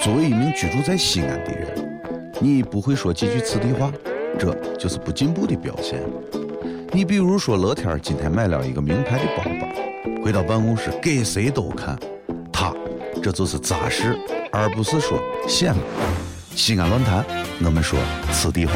作为一名居住在西安的人，你不会说几句此地话，这就是不进步的表现。你比如说，乐天今天买了一个名牌的包包，回到办公室给谁都看，他这就是扎实，而不是说显摆。西安论坛，我们说此地话。